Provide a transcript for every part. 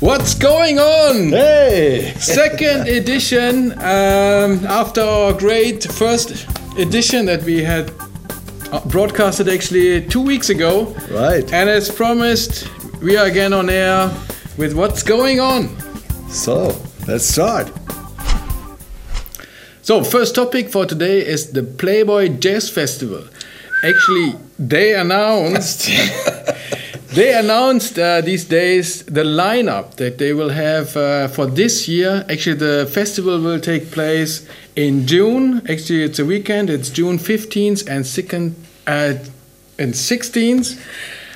What's going on? Hey! Second edition um, after our great first edition that we had uh, broadcasted actually two weeks ago. Right. And as promised, we are again on air with what's going on. So, let's start. So, first topic for today is the Playboy Jazz Festival. Actually, they announced they announced uh, these days the lineup that they will have uh, for this year. Actually, the festival will take place in June. Actually, it's a weekend. It's June 15th and second uh, and 16th.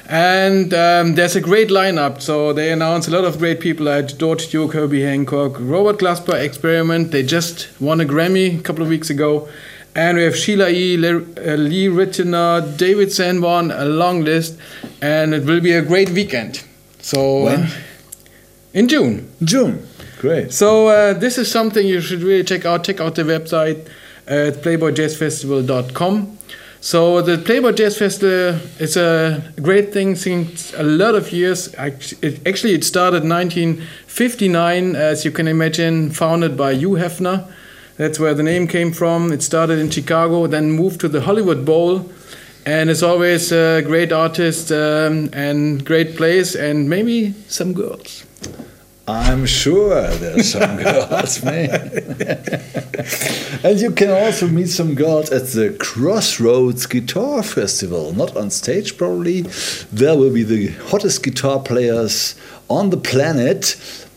And um, there's a great lineup. So they announced a lot of great people like George Duke, Herbie Hancock, Robert Glasper, Experiment. They just won a Grammy a couple of weeks ago. And we have Sheila E., Le- uh, Lee Ritenour, David Sanborn, a long list. And it will be a great weekend. So When? uh, in June. June. Great. So uh, this is something you should really check out. Check out the website at playboyjazzfestival.com. So the Playboy Jazz Festival is a great thing since a lot of years. Actually, it started 1959, as you can imagine, founded by Hugh Hefner. That's where the name came from. It started in Chicago, then moved to the Hollywood Bowl, and it's always a great artist um, and great place, and maybe some girls. I'm sure there's some girls, man. and you can also meet some girls at the Crossroads Guitar Festival. Not on stage, probably. There will be the hottest guitar players on the planet.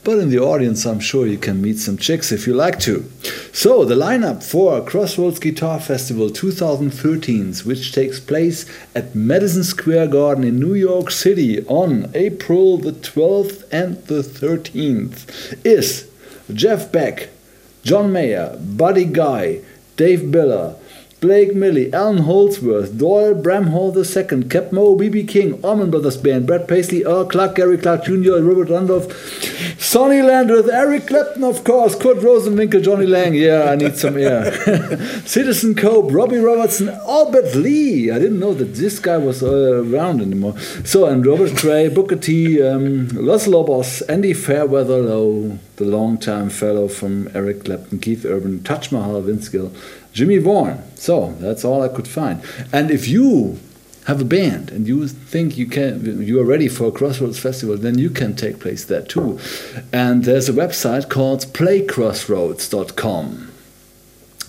But in the audience, I'm sure you can meet some chicks if you like to. So, the lineup for Crossroads Guitar Festival 2013, which takes place at Madison Square Garden in New York City on April the 12th and the 13th, is Jeff Beck, John Mayer, Buddy Guy, Dave Biller, Blake Mills, Allan Holdsworth, Doyle Bramhall II, Keb' Mo', B.B. King, Allman Brothers Band, Brad Paisley, Earl Clark, Gary Clark Jr., Robert Randolph, Sonny Landreth, Eric Clapton, of course, Kurt Rosenwinkel, Jonny Lang, yeah, I need some air. Citizen Cope, Robbie Robertson, Albert Lee. I didn't know that this guy was uh, around anymore. So, and Robert Cray, Booker T, um, Los Lobos, Andy Fairweather, oh, the long-time fellow from Eric Clapton, Keith Urban, Taj Mahal, Vince Gill, Jimmie Vaughan. So that's all I could find. And if you have a band and you think you can, you are ready for a Crossroads Festival, then you can take place there too. And there's a website called playcrossroads.com.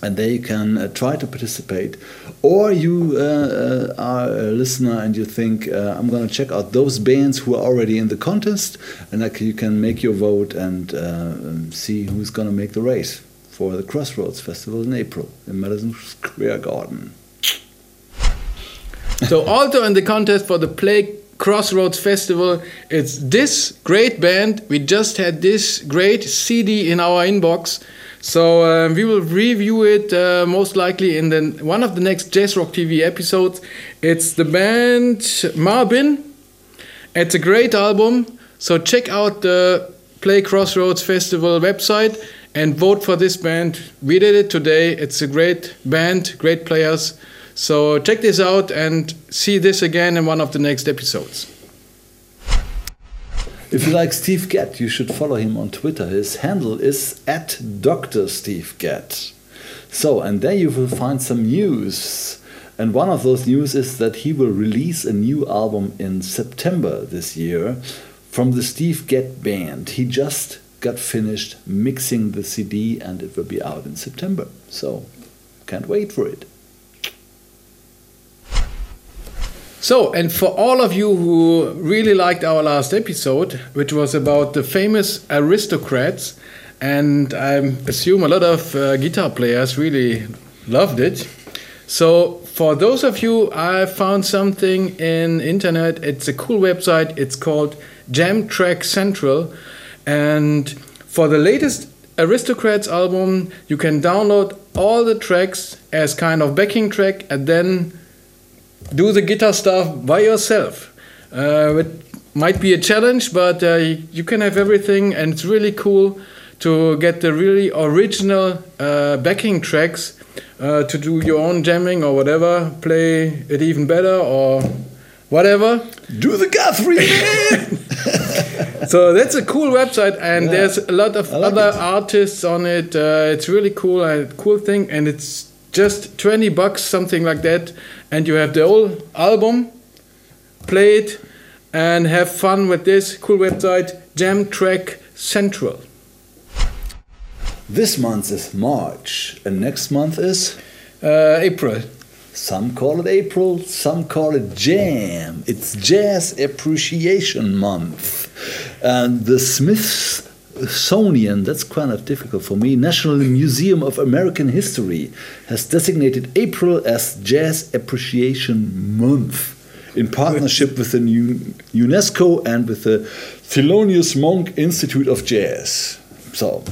And there you can uh, try to participate. Or you uh, uh, are a listener and you think, uh, I'm going to check out those bands who are already in the contest, and you can make your vote and uh, um, see who's going to make the race for the Crossroads Festival in April in Madison Square Garden. So also in the contest for the Play Crossroads Festival, it's this great band. We just had this great CD in our inbox. So um, we will review it uh, most likely in the, one of the next Jazz Rock TV episodes. It's the band Marbin. It's a great album. So check out the Play Crossroads Festival website and vote for this band. We did it today. It's a great band, great players. So check this out and see this again in one of the next episodes. If you like Steve Gadd, you should follow him on Twitter. His handle is at Dr. Steve Gadd. So, and there you will find some news. And one of those news is that he will release a new album in September this year from the Steve Gadd Band. He just got finished mixing the CD and it will be out in September. So, can't wait for it. So, and for all of you who really liked our last episode, which was about the famous aristocrats, and I assume a lot of uh, guitar players really loved it. So, for those of you, I found something in internet. It's a cool website. It's called Jam Track Central, and for the latest Aristocrats album, you can download all the tracks as kind of backing track, and then do the guitar stuff by yourself. Uh, it might be a challenge, but uh, you can have everything, and it's really cool to get the really original uh, backing tracks uh, to do your own jamming or whatever, play it even better or whatever. Do the Guthrie! So that's a cool website, and Yeah. there's a lot of like other it. artists on it. Uh, it's really cool, a cool thing, and it's just 20 bucks, something like that, and you have the whole album, play it, and have fun with this cool website, Jam Track Central. this month is March, and next month is. Uh, April. Some call it April, some call it Jam. It's Jazz Appreciation Month. And the Smithsonian, that's kind of difficult for me, National Museum of American History has designated April as Jazz Appreciation Month in partnership with the UNESCO and with the Thelonious Monk Institute of Jazz. So,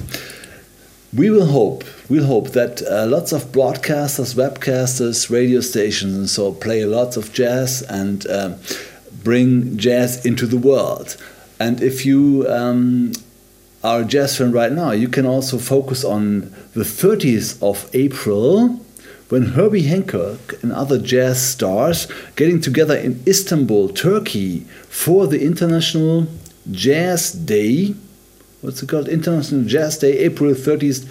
we will hope, we'll hope that uh, lots of broadcasters, webcasters, radio stations, and so play lots of jazz and um, bring jazz into the world. And if you um, are a jazz fan right now, you can also focus on the 30th of April when Herbie Hancock and other jazz stars getting together in Istanbul, Turkey for the International Jazz Day what's it called? International Jazz Day, April 30th.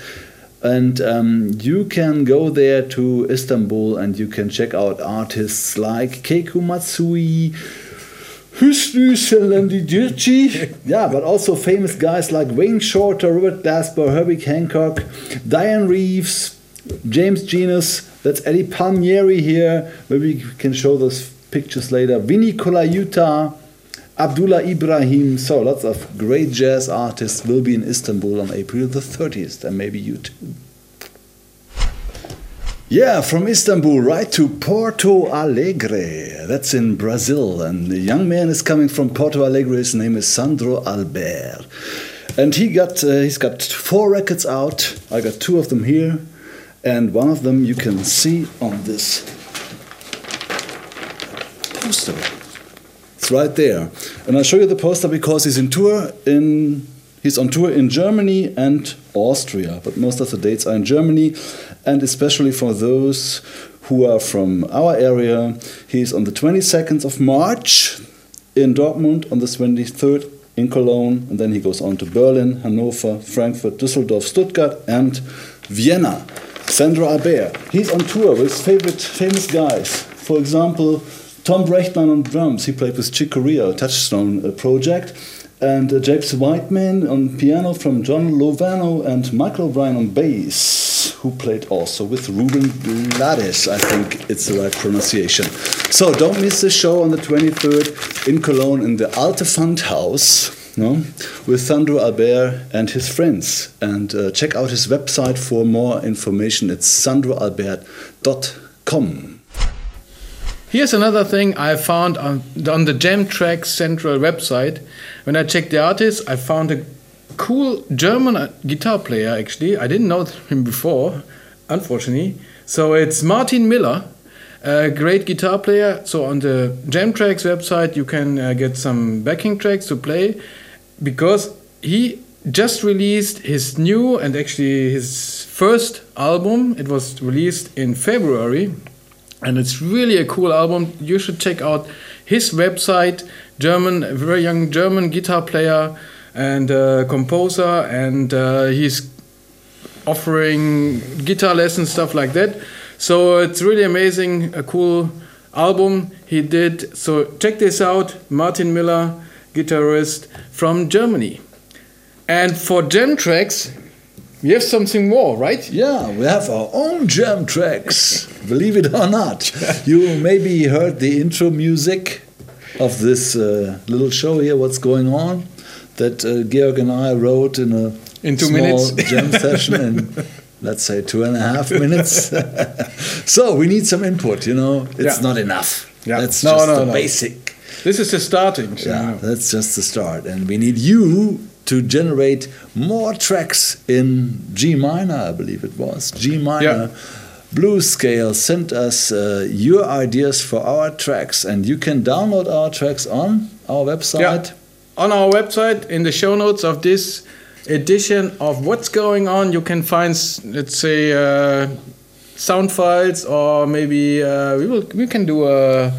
And um, you can go there to Istanbul and you can check out artists like Keiko Matsui, Hüsnü Şenlendirici, yeah, but also famous guys like Wayne Shorter, Robert Glasper, Herbie Hancock, Dianne Reeves, James Genus, that's Eddie Palmieri here. Maybe we can show those pictures later. Vinnie Colaiuta, Abdullah Ibrahim. So lots of great jazz artists will be in Istanbul on April the 30th, and maybe you too. Yeah, from Istanbul right to Porto Alegre. That's in Brazil. And the young man is coming from Porto Alegre. His name is Sandro Albert. And he got uh, he's got four records out. I got two of them here. And one of them you can see on this poster. It's right there. And I'll show you the poster because he's in tour in he's on tour in Germany and Austria, but most of the dates are in Germany and especially for those who are from our area, he's on the 22nd of March in Dortmund, on the 23rd in Cologne, and then he goes on to Berlin, Hanover, Frankfurt, Düsseldorf, Stuttgart, and Vienna. Sandro Albert, he's on tour with favorite famous guys. For example, Tom Brechtlein on drums, he played with Chick Corea, Touchstone uh, project, and uh, James Weidman on piano from John Lovano, and Michael O'Brien on bass, who played also with Ruben Blades, I think it's the right pronunciation. So don't miss the show on the 23rd in Cologne in the Alte Pfandhaus. No, with Sandro Albert and his friends. And uh, check out his website for more information. It's sandroalbert.com. Here's another thing I found on, on the Jam Track Central website. When I checked the artists, I found a cool German uh, guitar player actually. I didn't know him before, unfortunately. So it's Martin Miller, a great guitar player. So on the Jam Tracks website, you can uh, get some backing tracks to play because he just released his new and actually his first album. It was released in February and it's really a cool album. You should check out his website. German, very young German guitar player and uh, composer, and uh, he's offering guitar lessons, stuff like that. So it's really amazing, a cool album he did. So check this out, Martin Miller, guitarist from Germany. And for jam Tracks, we have something more, right? Yeah, we have our own jam tracks, believe it or not. You maybe heard the intro music of this uh, little show here, What's Going On, that uh, Georg and I wrote in a In two small minutes. jam session in, let's say, two and a half minutes. so we need some input, you know, it's Yeah. not enough. Yeah. That's No, just no, the no. basic. This is the starting. so, Yeah, that's just the start. And we need you to generate more tracks in G minor, I believe it was. G minor. Blues scale, sent us uh, your ideas for our tracks, and you can download our tracks on our website. Yeah. On our website, in the show notes of this edition of What's Going On, you can find, let's say, uh, sound files, or maybe uh, we will we can do a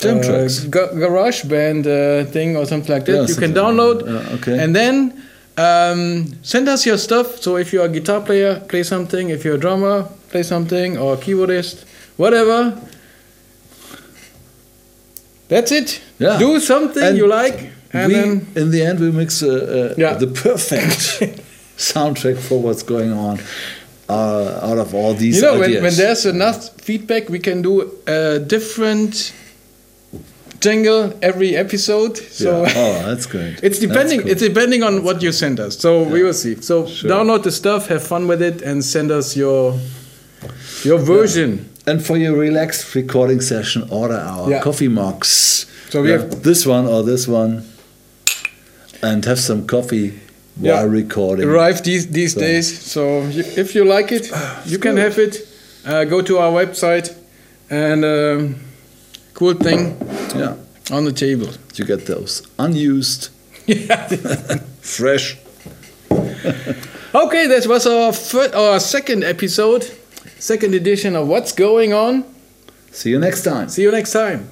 Jam tracks. ga- GarageBand uh, thing or something like that. Yeah, you can like download. Okay. and then um, send us your stuff. So if you're a guitar player, play something. If you're a drummer, play something, or a keyboardist, whatever. That's it. Yeah. Do something And you like, and we, then in the end, we mix uh, uh, Yeah. the perfect soundtrack for what's going on uh, out of all these you know when, ideas. when there's enough feedback, we can do a different jingle every episode. So. yeah. oh, that's great. It's depending. Cool. It's depending on what you send us. So we will see. So Sure. download the stuff, have fun with it, and send us your your version. And for your relaxed recording session, order our Yeah. coffee mugs. So we Yeah, have- this one or this one, and have some coffee Yeah. while recording. Arrive these these So- days. So you, if you like it, you can have it. Uh, go to our website, and um, cool thing Yeah, on the table. you get those unused, fresh. Okay, this was our fir- our second episode, second edition of What's Going On. See you next time. See you next time.